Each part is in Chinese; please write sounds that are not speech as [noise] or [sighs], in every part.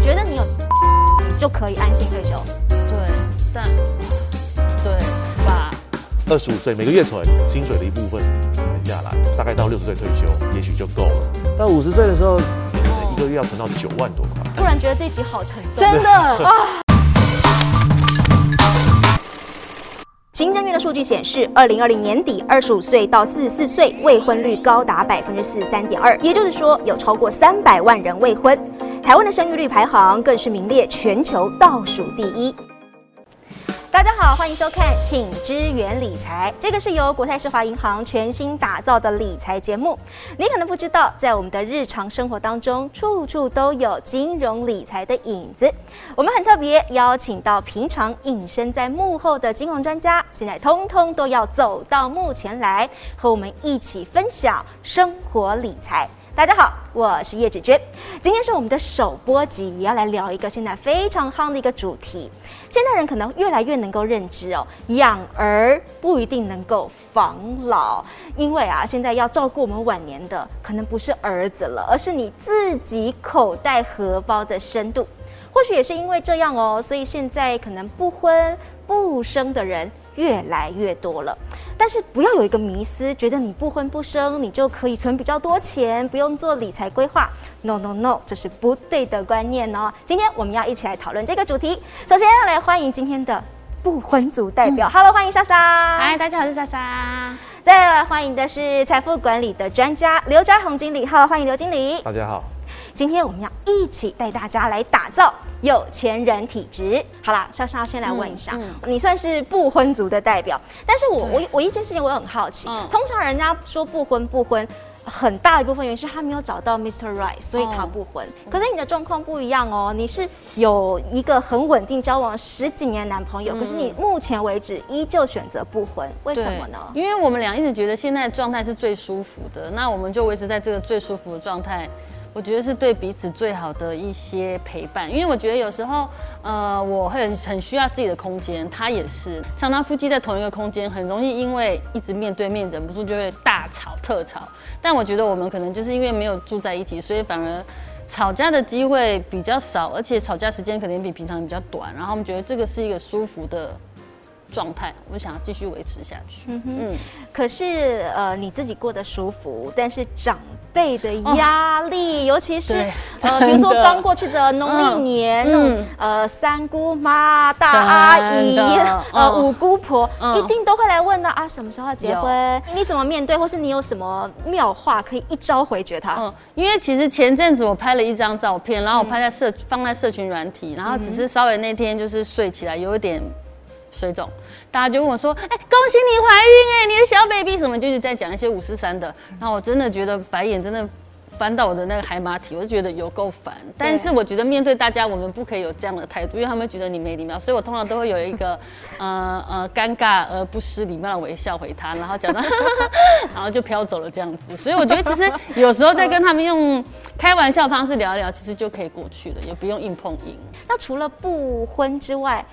你觉得你有你就可以安心退休？对，但对吧？二十五岁每个月存薪水的一部分存下来，大概到六十岁退休，也许就够了。到五十岁的时候，一个月要存到九万多块。突然觉得这集好沉重。真的啊！行政院的数据显示，二零二零年底，二十五岁到四十四岁未婚率高达百分之四十三点二，也就是说，有超过三百万人未婚。台湾的生育率排行更是名列全球倒数第一。大家好，欢迎收看《请支援理财》，这个是由国泰世华银行全新打造的理财节目。你可能不知道，在我们的日常生活当中，处处都有金融理财的影子。我们很特别，邀请到平常隐身在幕后的金融专家，现在通通都要走到幕前来，和我们一起分享生活理财。大家好，我是叶芷娟。今天是我们的首播集，也要来聊一个现在非常夯的一个主题。现代人可能越来越能够认知哦，养儿不一定能够防老，因为啊，现在要照顾我们晚年的，可能不是儿子了，而是你自己口袋荷包的深度。或许也是因为这样哦，所以现在可能不婚不生的人越来越多了。但是不要有一个迷思，觉得你不婚不生，你就可以存比较多钱，不用做理财规划。No No No，这是不对的观念哦。今天我们要一起来讨论这个主题。首先要来欢迎今天的不婚族代表，Hello，欢迎莎莎。嗨，大家好，我是莎莎。再来欢迎的是财富管理的专家刘家宏经理，Hello，欢迎刘经理。大家好。今天我们要一起带大家来打造有钱人体质。好啦，莎莎先来问一下，你算是不婚族的代表，但是我我我一件事情我很好奇，通常人家说不婚不婚，很大一部分原因是他没有找到 Mr. Right，所以他不婚。可是你的状况不一样哦，你是有一个很稳定交往十几年男朋友，可是你目前为止依旧选择不婚，为什么呢？因为我们俩一直觉得现在状态是最舒服的，那我们就维持在这个最舒服的状态。我觉得是对彼此最好的一些陪伴，因为我觉得有时候，呃，我会很很需要自己的空间，他也是，常常夫妻在同一个空间，很容易因为一直面对面，忍不住就会大吵特吵。但我觉得我们可能就是因为没有住在一起，所以反而吵架的机会比较少，而且吵架时间可能比平常比较短。然后我们觉得这个是一个舒服的状态，我想要继续维持下去。嗯，可是呃，你自己过得舒服，但是长。辈的压力，尤其是呃，比如说刚过去的农历年，嗯，呃，三姑妈、大阿姨、呃，五姑婆，一定都会来问到啊，什么时候结婚？你怎么面对，或是你有什么妙话可以一招回绝他？嗯，因为其实前阵子我拍了一张照片，然后我拍在社放在社群软体，然后只是稍微那天就是睡起来有一点。水肿，大家就问我说：“哎，恭喜你怀孕哎，你的小 baby 什么？”就是在讲一些五十三的。然后我真的觉得白眼真的翻到我的那个海马体，我就觉得有够烦。但是我觉得面对大家，我们不可以有这样的态度，因为他们觉得你没礼貌。所以我通常都会有一个呃呃尴尬而不失礼貌的微笑回他，然后讲到，[laughs] 然后就飘走了这样子。所以我觉得其实有时候在跟他们用开玩笑方式聊一聊，其实就可以过去了，也不用硬碰硬。那除了不婚之外，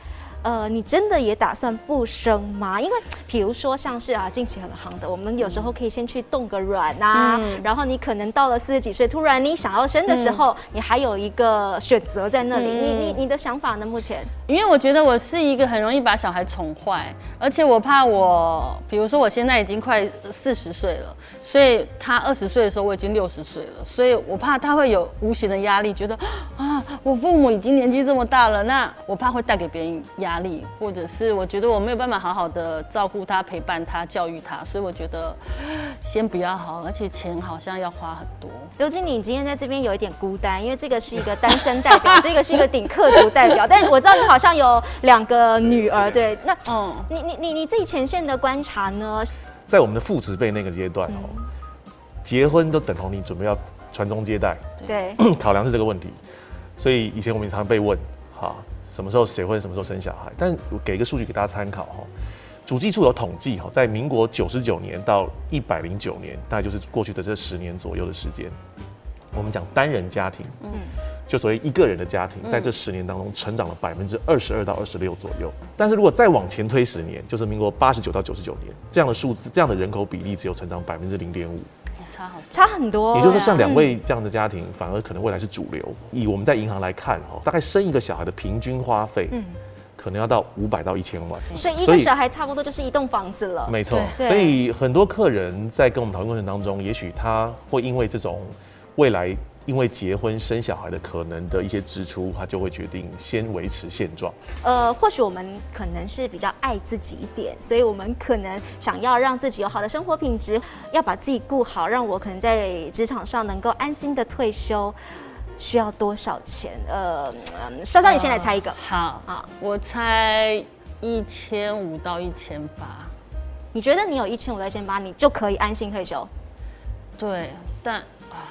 呃，你真的也打算不生吗？因为比如说像是啊，近期很夯的，我们有时候可以先去冻个卵啊，然后你可能到了四十几岁，突然你想要生的时候，你还有一个选择在那里。你你你的想法呢？目前？因为我觉得我是一个很容易把小孩宠坏，而且我怕我，比如说我现在已经快四十岁了，所以他二十岁的时候我已经六十岁了，所以我怕他会有无形的压力，觉得啊，我父母已经年纪这么大了，那我怕会带给别人压。压力，或者是我觉得我没有办法好好的照顾他、陪伴他、教育他，所以我觉得 [sighs] 先不要好，而且钱好像要花很多。刘经理，你今天在这边有一点孤单，因为这个是一个单身代表，[laughs] 这个是一个顶客族代表，但我知道你好像有两个女儿，对？那嗯，你你你你自己前线的观察呢？在我们的父职辈那个阶段哦，结婚都等同你准备要传宗接代，对，[clears throat] 考量是这个问题，所以以前我们常常被问，哈。什么时候结婚，什么时候生小孩？但我给一个数据给大家参考哈。主计处有统计哈，在民国九十九年到一百零九年，大概就是过去的这十年左右的时间，我们讲单人家庭，嗯，就所谓一个人的家庭，在这十年当中成长了百分之二十二到二十六左右。但是如果再往前推十年，就是民国八十九到九十九年，这样的数字，这样的人口比例只有成长百分之零点五。差好多。差很多。也就是说，像两嗯位这样的家庭，反而可能未来是主流。以我们在银行来看，哈，大概生一个小孩的平均花费，嗯可能要到五百到一千万。所以一个小孩差不多就是一栋房子了。没错，所以很多客人在跟我们讨论过程当中，也许他会因为这种未来因为结婚生小孩的可能的一些支出，他就会决定先维持现状。呃，或许我们可能是比较爱自己一点，所以我们可能想要让自己有好的生活品质，要把自己顾好，让我可能在职场上能够安心的退休，需要多少钱？呃，嗯稍稍你先来猜一个，好，好我猜一千五到一千八。你觉得你有一千五到一千八，你就可以安心退休？对，但啊，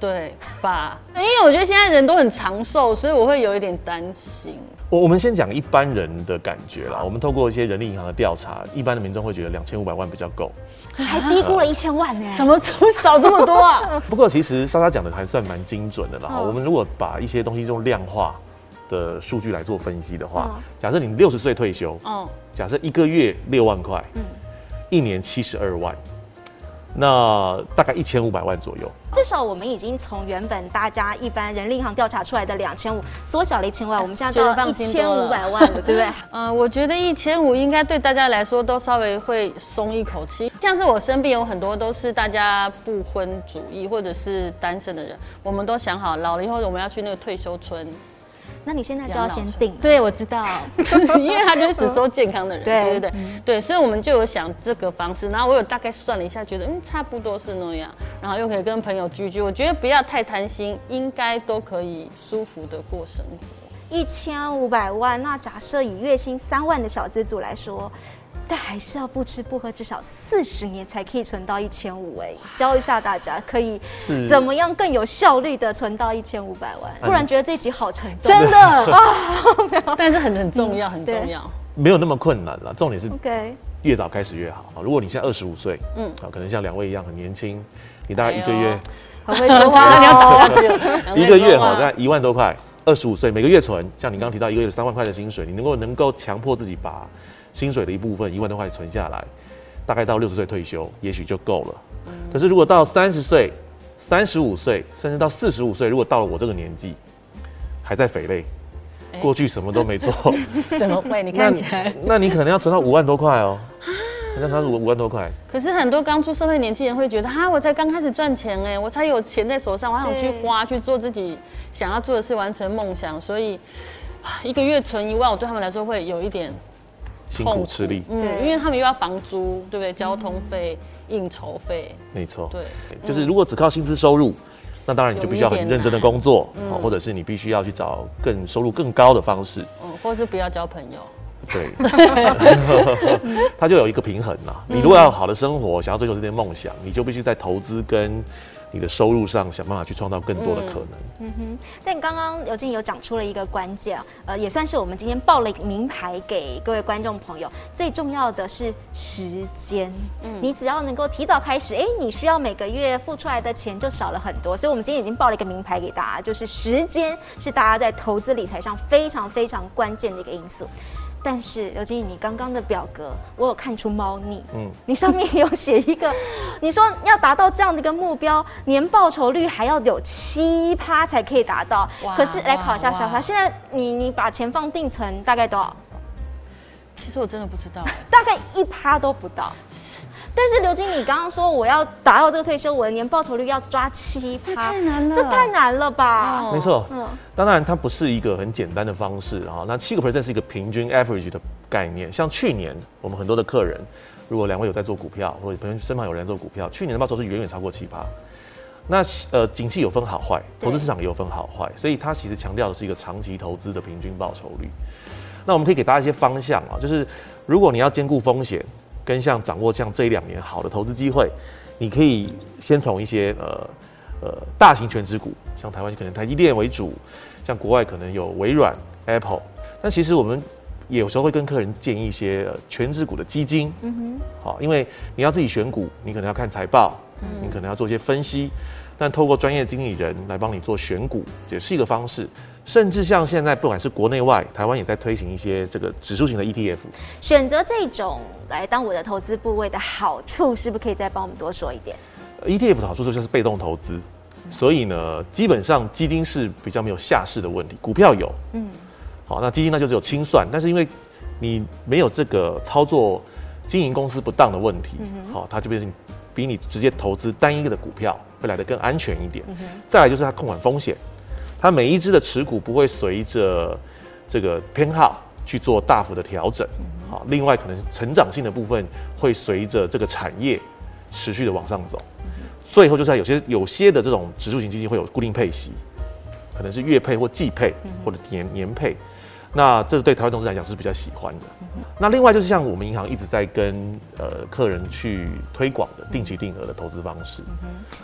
对吧？因为我觉得现在人都很长寿，所以我会有一点担心。我我们先讲一般人的感觉啦。我们透过一些人力银行的调查，一般的民众会觉得两千五百万比较够。还低估了一千万呢、什么时候少这么多啊？[laughs] 不过其实莎莎讲的还算蛮精准的啦。嗯我们如果把一些东西用量化的数据来做分析的话嗯，假设你六十岁退休，嗯，假设一个月六万块，嗯一年七十二万，那大概一千五百万左右。至少我们已经从原本大家一般人力银行调查出来的两千五缩小了一千万，我们现在到一千五百 [laughs] 万了，对不对？呃，我觉得一千五应该对大家来说都稍微会松一口气。像是我身边有很多都是大家不婚主义或者是单身的人，我们都想好老了以后我们要去那个退休村那你现在就要先定。对，我知道，[laughs] 因为他就是只收健康的人，对对对对对，所以我们就有想这个方式。然后我有大概算了一下，觉得嗯差不多是那样，然后又可以跟朋友聚聚。我觉得不要太贪心，应该都可以舒服的过生活。一千五百万，那假设以月薪三万的小资组来说，但还是要不吃不喝至少四十年才可以存到一千五。哎，教一下大家可以是怎么样更有效率的存到一千五百万，不然觉得这一集好沉重。真的 [laughs] 啊，[laughs] 但是很很重要，很重要。没有那么困难了，重点是 OK，越早开始越好啊。如果你现在二十五岁，嗯嗯，啊，可能像两位一样很年轻，你大概一个月很会说那话你要哦。打下去，[laughs] 一个月哈，大，概一万多块，二十五岁每个月存，像你刚刚提到一个月三万块的薪水，你能够能够强迫自己把薪水的一部分一万多块存下来，大概到六十岁退休，也许就够了。可是如果到三十岁、三十五岁，甚至到四十五岁，如果到了我这个年纪，还在肥累，哎。过去什么都没做，[laughs] 怎么会？你看起来，那你可能要存到五万多块哦。那他五万多块，可是很多刚出社会年轻人会觉得，哈，我才刚开始赚钱哎，我才有钱在手上，我还想去花去做自己想要做的事，完成梦想，所以啊一个月存一万，我对他们来说会有一点辛苦吃力，嗯对，因为他们又要房租，对不对？交通费、应酬费，没错。对，就是如果只靠薪资收入，那当然你就必须要很认真的工作，或者是你必须要去找更收入更高的方式，嗯，或是不要交朋友，对，[laughs] 它就有一个平衡啦。你如果要有好的生活，想要追求这些梦想，你就必须在投资跟你的收入上想办法去创造更多的可能。嗯哼但刚刚尤静有讲出了一个关键，呃，也算是我们今天报了一个名牌给各位观众朋友。最重要的是时间，嗯你只要能够提早开始，哎，你需要每个月付出来的钱就少了很多。所以，我们今天已经报了一个名牌给大家，就是时间是大家在投资理财上非常非常关键的一个因素。但是刘经理，你刚刚的表格我有看出猫腻，嗯嗯，你上面有写一个，你说要达到这样的一个目标，年报酬率还要有七趴才可以达到。哇可是来考一下哇小华，现在你你把钱放定存大概多少？其实我真的不知道，[laughs] 大概一趴都不到。但是刘经理刚刚说我要达到这个退休，我的年报酬率要抓七趴，太难了这太难了吧？哦没错，嗯当然它不是一个很简单的方式啊。那七个 percent 是一个平均 average 的概念。像去年我们很多的客人，如果两位有在做股票，或者朋友身旁有人在做股票，去年的报酬是远远超过七趴。那呃，景气有分好坏，投资市场也有分好坏，所以它其实强调的是一个长期投资的平均报酬率。那我们可以给大家一些方向啊，就是如果你要兼顾风险，跟像掌握像这一两年好的投资机会，你可以先从一些呃呃大型全职股，像台湾可能台积电为主，像国外可能有微软、Apple。但其实我们也有时候会跟客人建议一些、呃、全职股的基金，嗯哼好，因为你要自己选股，你可能要看财报，你可能要做一些分析，但透过专业经理人来帮你做选股，也是一个方式。甚至像现在不管是国内外，台湾也在推行一些这个指数型的 E ETF。选择这种来当我的投资部位的好处，是不是可以再帮我们多说一点？ETF 的好处就是被动投资，所以呢，基本上基金是比较没有下市的问题，股票有，嗯，好，那基金那就只有清算，但是因为你没有这个操作经营公司不当的问题，好，它就变成比你直接投资单一个的股票会来得更安全一点。再来就是它控管风险，它每一只的持股不会随着这个偏好去做大幅的调整，好，另外可能是成长性的部分会随着这个产业持续的往上走。最后就是在有些有些的这种指数型基金会有固定配息，可能是月配或季配或者年年配，那这对台湾投资来讲是比较喜欢的。那另外就是像我们银行一直在跟呃客人去推广的定期定额的投资方式。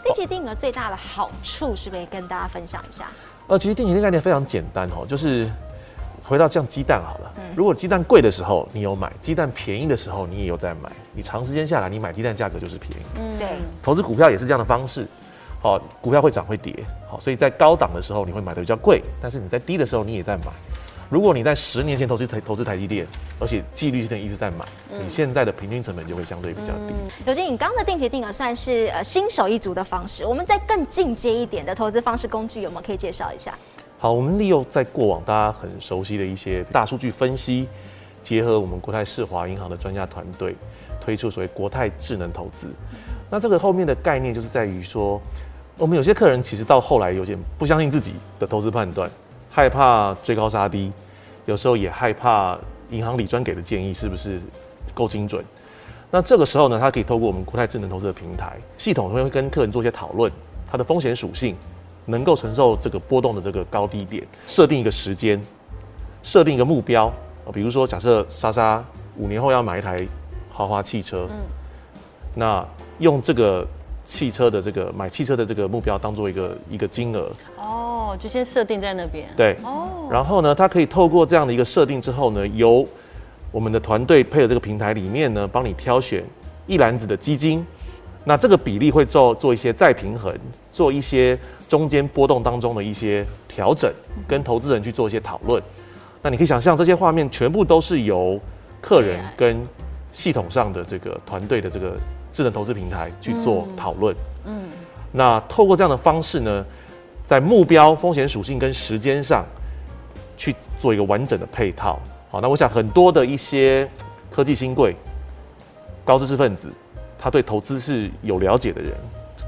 定期定额最大的好处是不是跟大家分享一下？呃，其实定期定额概念非常简单哦，就是回到像鸡蛋好了，如果鸡蛋贵的时候你有买，鸡蛋便宜的时候你也有在买，你长时间下来你买鸡蛋价格就是便宜。嗯，对，投资股票也是这样的方式，好，股票会涨会跌，好，所以在高档的时候你会买的比较贵，但是你在低的时候你也在买。如果你在十年前投资台投资台积电，而且纪律性的一直在买，你现在的平均成本就会相对比较低。刘金，你刚刚的定期定额算是呃新手一族的方式，我们在更进阶一点的投资方式工具有没有可以介绍一下？好，我们利用在过往大家很熟悉的一些大数据分析，结合我们国泰世华银行的专家团队，推出所谓国泰智能投资。那这个后面的概念就是在于说，我们有些客人其实到后来有点不相信自己的投资判断，害怕追高杀低，有时候也害怕银行理专给的建议是不是够精准。那这个时候呢，他可以透过我们国泰智能投资的平台系统，会跟客人做一些讨论，它的风险属性。能够承受这个波动的这个高低点，设定一个时间，设定一个目标啊，比如说假设莎莎五年后要买一台豪华汽车，嗯，那用这个汽车的这个买汽车的这个目标当做一个一个金额，哦，就先设定在那边，对，哦，然后呢，它可以透过这样的一个设定之后呢，由我们的团队配合这个平台里面呢，帮你挑选一篮子的基金，那这个比例会做做一些再平衡，做一些。中间波动当中的一些调整，跟投资人去做一些讨论。那你可以想象，这些画面全部都是由客人跟系统上的这个团队的这个智能投资平台去做讨论。嗯，那透过这样的方式呢，在目标、风险属性跟时间上去做一个完整的配套。好，那我想很多的一些科技新贵、高知识分子，他对投资是有了解的人。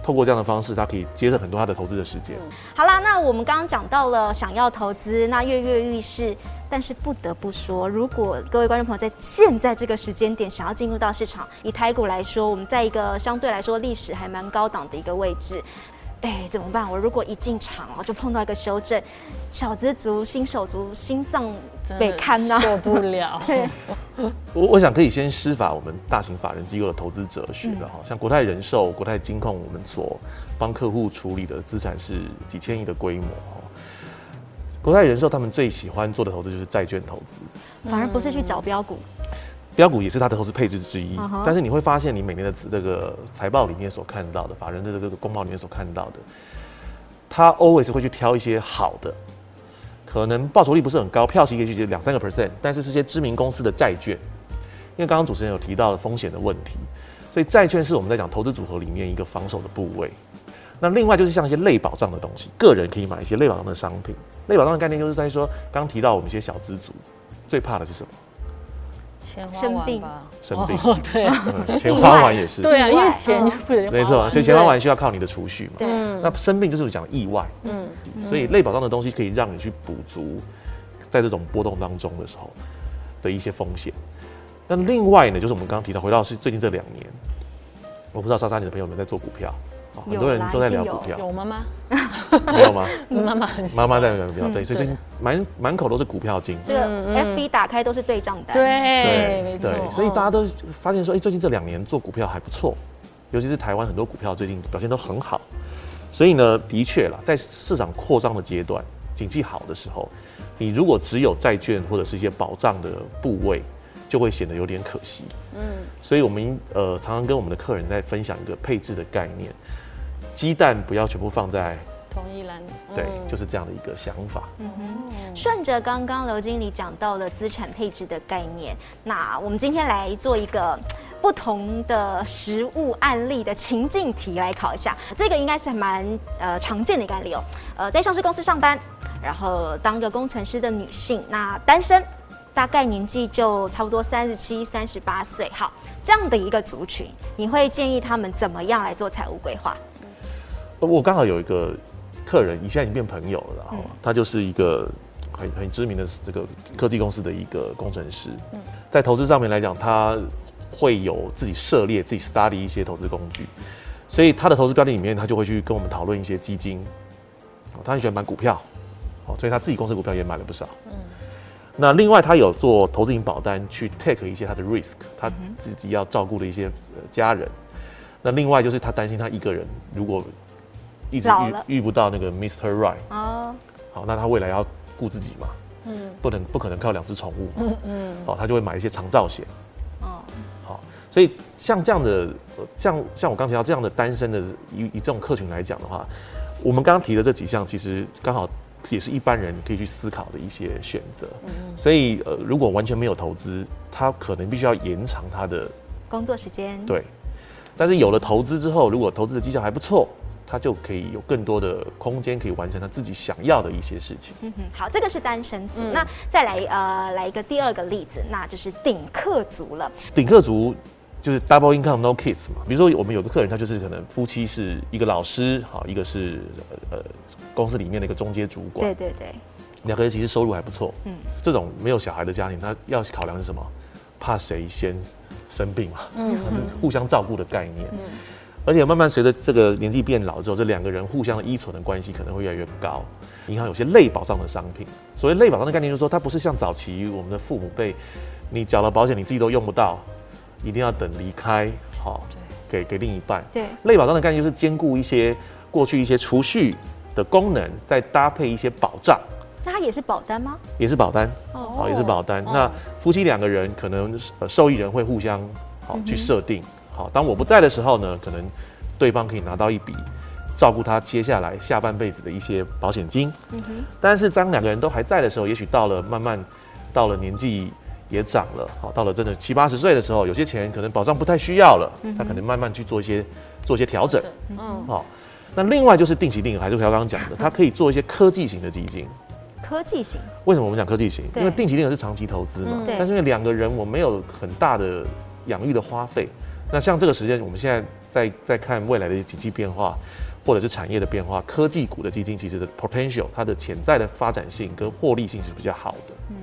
透过这样的方式，他可以节省很多他的投资的时间。好啦，那我们刚刚讲到了想要投资，那跃跃欲试，但是不得不说，如果各位观众朋友在现在这个时间点想要进入到市场，以台股来说，我们在一个相对来说历史还蛮高档的一个位置。哎，怎么办？我如果一进场哦，就碰到一个修正，小资族、新手族心脏被看呐，受不了。[laughs] 对，[laughs] 我我想可以先施法我们大型法人机构的投资哲学了哈，像国泰人寿、国泰金控，我们所帮客户处理的资产是几千亿的规模。国泰人寿他们最喜欢做的投资就是债券投资，反而不是去找标股。标股也是它的投资配置之一，但是你会发现，你每年的这个财报里面所看到的，法人的这个公报里面所看到的，他 always 会去挑一些好的，可能报酬率不是很高，票息也许两三个 percent，但是是些知名公司的债券，因为刚刚主持人有提到风险的问题，所以债券是我们在讲投资组合里面一个防守的部位。那另外就是像一些类保障的东西，个人可以买一些类保障的商品。类保障的概念就是在说，刚提到我们一些小资族最怕的是什么？生病，生病，对，啊钱花完也是，对啊，因为钱没错，所以钱花完需要靠你的储蓄嘛。那生病就是讲意外，嗯，所以类保障的东西可以让你去补足在这种波动当中的时候的一些风险。那另外呢，就是我们刚刚提到，回到是最近这两年，我不知道莎莎你的朋友们在做股票。很多人都在聊股票，有妈妈 [laughs] 没有吗？[laughs] 妈妈很妈妈在聊股票，对，所以满满口都是股票金。这个 FB 打开都是对账单，对，没错。所以大家都发现说，哎，最近这两年做股票还不错，尤其是台湾很多股票最近表现都很好。所以呢，的确啦，在市场扩张的阶段，经济好的时候，你如果只有债券或者是一些保障的部位。就会显得有点可惜，嗯，所以我们呃常常跟我们的客人在分享一个配置的概念，鸡蛋不要全部放在同一篮，对，就是这样的一个想法。嗯哼，顺着刚刚刘经理讲到了资产配置的概念，那我们今天来做一个不同的实物案例的情境题来考一下。这个应该是蛮呃常见的一个案例哦。呃，在上市公司上班，然后当个工程师的女性，那单身，大概年纪就差不多三十七、三十八岁。好，这样的一个族群，你会建议他们怎么样来做财务规划？我刚好有一个客人，你现在已经变朋友了，然后他就是一个很很知名的这个科技公司的一个工程师。在投资上面来讲，他会有自己涉猎、自己 study 一些投资工具，所以他的投资标的里面，他就会去跟我们讨论一些基金。他很喜欢买股票，哦，所以他自己公司股票也买了不少。嗯。那另外，他有做投资型保单，去 take 一些他的 risk，他自己要照顾的一些家人。那另外就是他担心他一个人如果一直遇遇不到那个 Mr. Right 哦，好，那他未来要顾自己嘛，嗯，不能不可能靠两只宠物，嗯嗯，好，他就会买一些长照险，哦，好，所以像这样的，像像我刚提到这样的单身的以以这种客群来讲的话，我们刚刚提的这几项其实刚好也是一般人可以去思考的一些选择，嗯嗯，所以呃，如果完全没有投资，他可能必须要延长他的工作时间，对，但是有了投资之后，如果投资的绩效还不错。他就可以有更多的空间，可以完成他自己想要的一些事情。嗯哼，好，这个是单身族。那再来呃，来一个第二个例子，那就是顶客族了。顶客族就是 double income no kids 嘛。比如说我们有个客人，他就是可能夫妻是一个老师，好，一个是呃公司里面的一个中阶主管。对对对，两个人其实收入还不错。嗯，这种没有小孩的家庭，他要考量是什么？怕谁先生病嘛？嗯，[laughs] 互相照顾的概念。嗯。而且慢慢随着这个年纪变老之后，这两个人互相的依存的关系可能会越来越高。银行有些类保障的商品，所谓类保障的概念就是说，它不是像早期我们的父母辈，你缴了保险你自己都用不到，一定要等离开，好，给给另一半。对，类保障的概念就是兼顾一些过去一些储蓄的功能，再搭配一些保障。那它也是保单吗？也是保单，哦，也是保单。那夫妻两个人可能受益人会互相好去设定。好，当我不在的时候呢，可能对方可以拿到一笔照顾他接下来下半辈子的一些保险金。嗯哼。但是当两个人都还在的时候，也许到了慢慢到了年纪也长了，好，到了真的七八十岁的时候，有些钱可能保障不太需要了，他可能慢慢去做一些做一些调整。嗯。好，那另外就是定期定额，还是我刚刚讲的，它可以做一些科技型的基金。科技型？为什么我们讲科技型？因为定期定额是长期投资嘛。对。但是因为两个人我没有很大的养育的花费。那像这个时间，我们现在在在看未来的经济变化，或者是产业的变化，科技股的基金其实的 potential，它的潜在的发展性跟获利性是比较好的。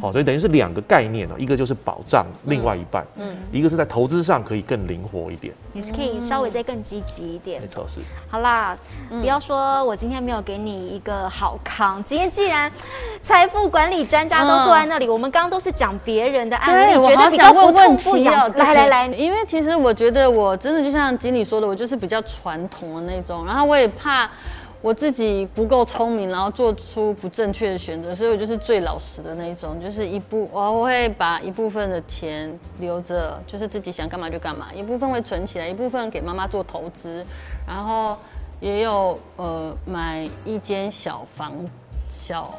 好，所以等于是两个概念哦，一个就是保障另外一半，嗯，一个是在投资上可以更灵活一点，也是可以稍微再更积极一点。没错，是。好啦，不要说我今天没有给你一个好康，今天既然财富管理专家都坐在那里，我们刚刚都是讲别人的案例，觉得比较不痛不痒。来来来，因为其实我觉得我真的就像经理说的，我就是比较传统的那种，然后我也怕。我自己不够聪明，然后做出不正确的选择，所以我就是最老实的那一种，就是一部我会把一部分的钱留着，就是自己想干嘛就干嘛，一部分会存起来，一部分给妈妈做投资，然后也有呃买一间小房小。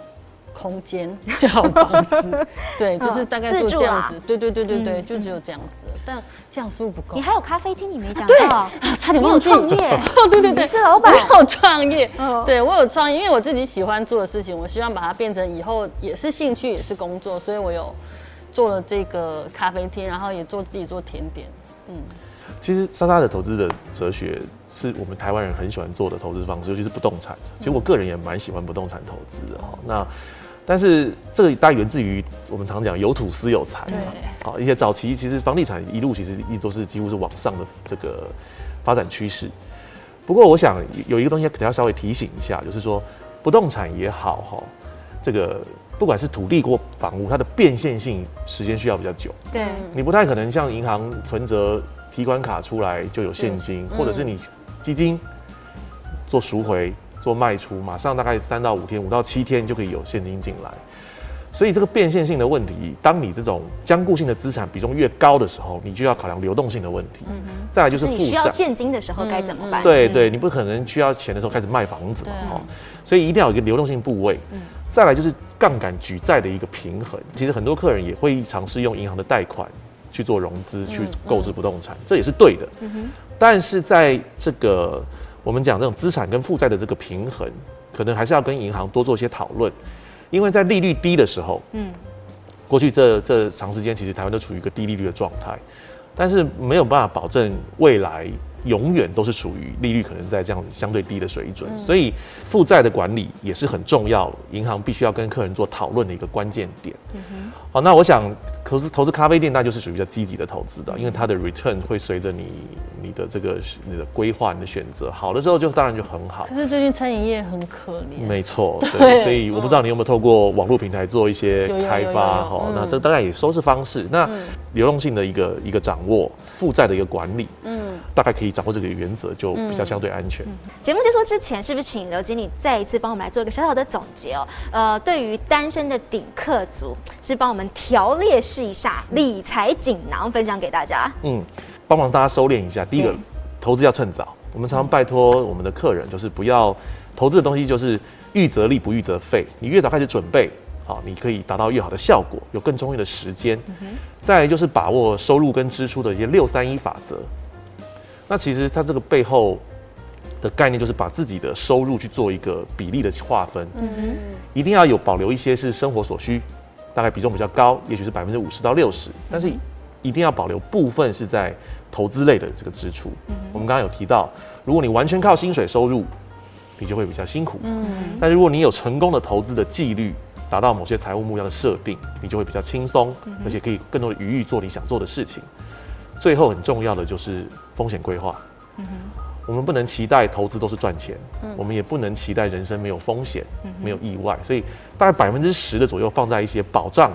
空间 [laughs] 小房子，对，就是大概就这样子，对对对对对，就只有这样子，但这样似乎不够？你还有咖啡厅，你没讲对啊，差点忘记。创业。[laughs] 哦，对对对，是老板，我有创业，对我有创业，因为我自己喜欢做的事情，我希望把它变成以后也是兴趣，也是工作，所以我有做了这个咖啡厅，然后也做自己做甜点，嗯。其实莎莎的投资的哲学是我们台湾人很喜欢做的投资方式，尤其是不动产。其实我个人也蛮喜欢不动产投资的哈。那但是这个大概源自于我们常讲有土私有财嘛。好，一些早期其实房地产一路其实一直都是几乎是往上的这个发展趋势。不过我想有一个东西可能要稍微提醒一下，就是说不动产也好哈，这个不管是土地或房屋，它的变现性时间需要比较久。对，你不太可能像银行存折。提款卡出来就有现金，或者是你基金做赎回、做卖出，马上大概三到五天、五到七天就可以有现金进来。所以这个变现性的问题，当你这种坚固性的资产比重越高的时候，你就要考量流动性的问题。嗯再来就是负债，需要现金的时候该怎么办？对对，你不可能需要钱的时候开始卖房子嘛。哦，所以一定要有一个流动性部位。嗯。再来就是杠杆举债的一个平衡。其实很多客人也会尝试用银行的贷款。去做融资去购置不动产，这也是对的。但是在这个我们讲这种资产跟负债的这个平衡，可能还是要跟银行多做一些讨论，因为在利率低的时候，嗯，过去这这长时间其实台湾都处于一个低利率的状态，但是没有办法保证未来。永远都是处于利率可能在这样相对低的水准，所以负债的管理也是很重要，银行必须要跟客人做讨论的一个关键点。好，那我想投资投资咖啡店，那就是属于比较积极的投资的，因为它的 return 会随着你你的这个你的规划、你的选择好的时候，就当然就很好。可是最近餐饮业很可怜。没错，[laughs] 对，所以我不知道你有没有透过网络平台做一些开发哈，那这大概也收拾方式，那流动性的一个一个掌握，负债的一个管理，嗯，大概可以。掌握这个原则就比较相对安全。节目结束之前，是不是请刘经理再一次帮我们来做一个小小的总结哦？呃，对于单身的顶客族，是帮我们条列式一下理财锦囊，分享给大家。嗯，帮忙大家收敛一下。第一个，投资要趁早。我们常常拜托我们的客人，就是不要投资的东西就是预则立，不预则废。你越早开始准备，好，你可以达到越好的效果，有更充裕的时间。再来就是把握收入跟支出的一些六三一法则。那其实它这个背后的概念就是把自己的收入去做一个比例的划分，嗯。一定要有保留一些是生活所需，大概比重比较高，也许是百分之五十到六十，但是一定要保留部分是在投资类的这个支出。我们刚刚有提到，如果你完全靠薪水收入，你就会比较辛苦，嗯，但如果你有成功的投资的纪律，达到某些财务目标的设定，你就会比较轻松，而且可以更多的余裕做你想做的事情。最后很重要的就是风险规划。嗯哼，我们不能期待投资都是赚钱，我们也不能期待人生没有风险、没有意外。所以大概百分之十的左右放在一些保障，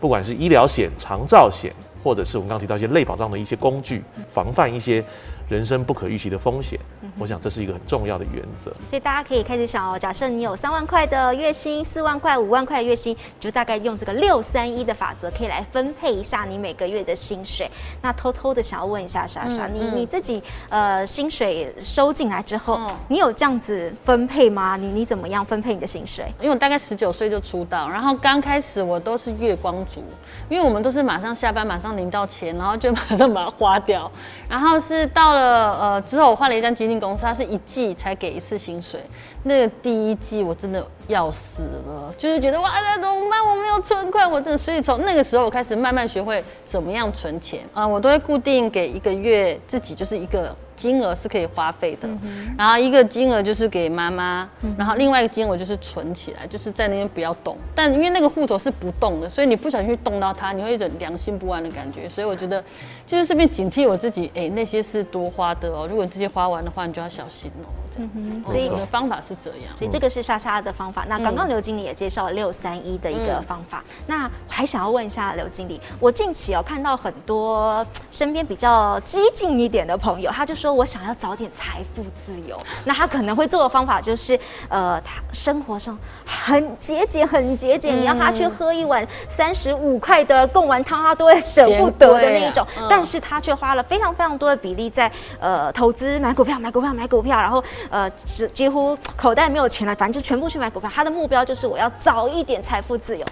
不管是医疗险、长照险，或者是我们刚刚提到一些类保障的一些工具，防范一些。人生不可预期的风险，我想这是一个很重要的原则。所以大家可以开始想哦，假设你有三万块的月薪，四万块、五万块的月薪，你就大概用这个六三一的法则，可以来分配一下你每个月的薪水。那偷偷的想要问一下莎莎，你你自己呃薪水收进来之后，你有这样子分配吗？你你怎么样分配你的薪水？因为我大概十九岁就出道，然后刚开始我都是月光族，因为我们都是马上下班马上领到钱，然后就 [laughs] 马上把它花掉，然后是到了。呃呃，之后我换了一家基金公司，它是一季才给一次薪水。那个第一季我真的要死了，就是觉得哇，那怎么办？我没有存款，我真的。所以从那个时候我开始慢慢学会怎么样存钱啊，我都会固定给一个月自己就是一个。金额是可以花费的，然后一个金额就是给妈妈，然后另外一个金额就是存起来，就是在那边不要动。但因为那个户头是不动的，所以你不小心动到它，你会有种良心不安的感觉。所以我觉得就是顺便警惕我自己，哎，那些是多花的哦。如果你这些花完的话，你就要小心哦。嗯哼，所以我的方法是这样。所以这个是莎莎的方法。那刚刚刘经理也介绍了六三一的一个方法。那我还想要问一下刘经理，我近期哦看到很多身边比较激进一点的朋友，他就说我想要早点财富自由。[laughs] 那他可能会做的方法就是，呃，他生活上很节俭，很节俭。你要他去喝一碗三十五块的贡丸汤，他都会舍不得的那一种。但是他却花了非常非常多的比例在呃投资买股票，买股票，买股票，然后。呃，几几乎口袋没有钱了，反正就全部去买股票。他的目标就是我要早一点财富自由。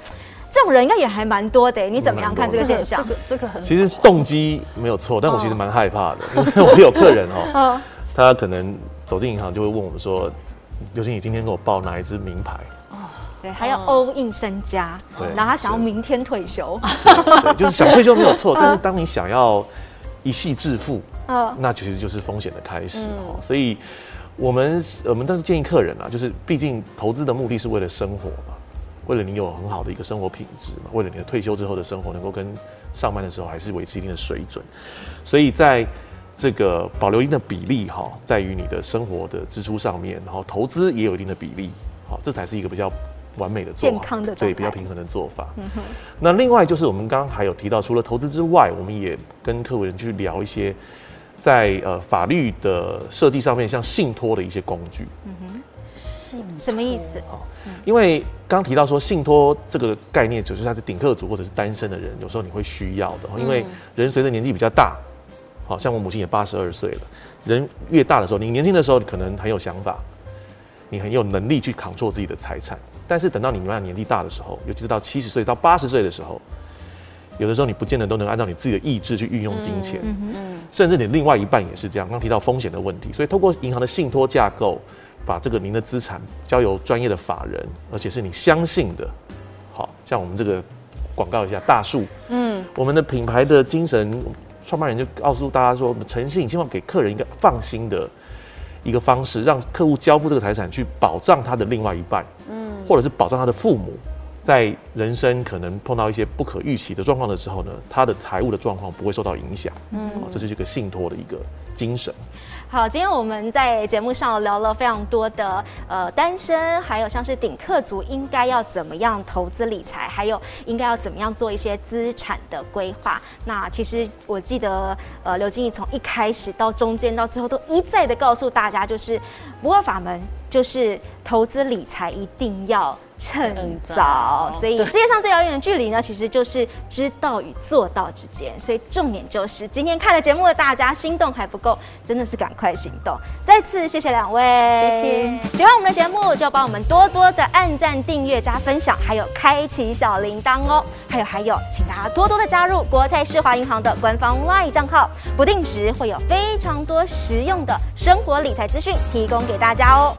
这种人应该也还蛮多的，你怎么样看这个现象？这个这个很……其实动机没有错，但我其实蛮害怕的，[laughs] 因为我有客人哦，他可能走进银行就会问我们说：“刘经理今天给我报哪一支名牌？”哦，对，还要 all in 身家，对，然后他想要明天退休，对，就是想退休没有错，[laughs] 但是当你想要一夕致富，嗯，那其实就是风险的开始哦，所以。我们我们都是建议客人啊，就是毕竟投资的目的是为了生活嘛，为了你有很好的一个生活品质嘛，为了你的退休之后的生活能够跟上班的时候还是维持一定的水准，所以在这个保留一定的比例哈，在于你的生活的支出上面，然后投资也有一定的比例，好，这才是一个比较完美的做健康的对比较平衡的做法。嗯哼。那另外就是我们刚刚还有提到，除了投资之外，我们也跟客户人去聊一些。在呃法律的设计上面，像信托的一些工具。嗯哼，信什么意思？哦，因为刚提到说信托这个概念，就是他是顶客族或者是单身的人，有时候你会需要的。因为人随着年纪比较大，好像我母亲也八十二岁了，人越大的时候，你年轻的时候可能很有想法，你很有能力去扛住自己的财产，但是等到你慢慢年纪大的时候，尤其是到七十岁到八十岁的时候。有的时候你不见得都能按照你自己的意志去运用金钱，甚至你另外一半也是这样。刚提到风险的问题，所以透过银行的信托架构，把这个您的资产交由专业的法人，而且是你相信的，好像我们这个广告一下大树，嗯，我们的品牌的精神创办人就告诉大家说，我们诚信希望给客人一个放心的一个方式，让客户交付这个财产去保障他的另外一半，嗯，或者是保障他的父母。在人生可能碰到一些不可预期的状况的时候呢，他的财务的状况不会受到影响。嗯，这是这个信托的一个精神。好，今天我们在节目上聊了非常多的呃单身，还有像是顶客族应该要怎么样投资理财，还有应该要怎么样做一些资产的规划。那其实我记得呃刘经理从一开始到中间到最后都一再的告诉大家，就是不二法门，就是投资理财一定要。趁早，所以世界上最遥远的距离呢，其实就是知道与做到之间。所以重点就是，今天看了节目的大家，心动还不够，真的是赶快行动。再次谢谢两位，谢谢。喜欢我们的节目，就帮我们多多的按赞、订阅、加分享，还有开启小铃铛哦。还有还有，请大家多多的加入国泰世华银行的官方 LINE 账号，不定时会有非常多实用的生活理财资讯提供给大家哦。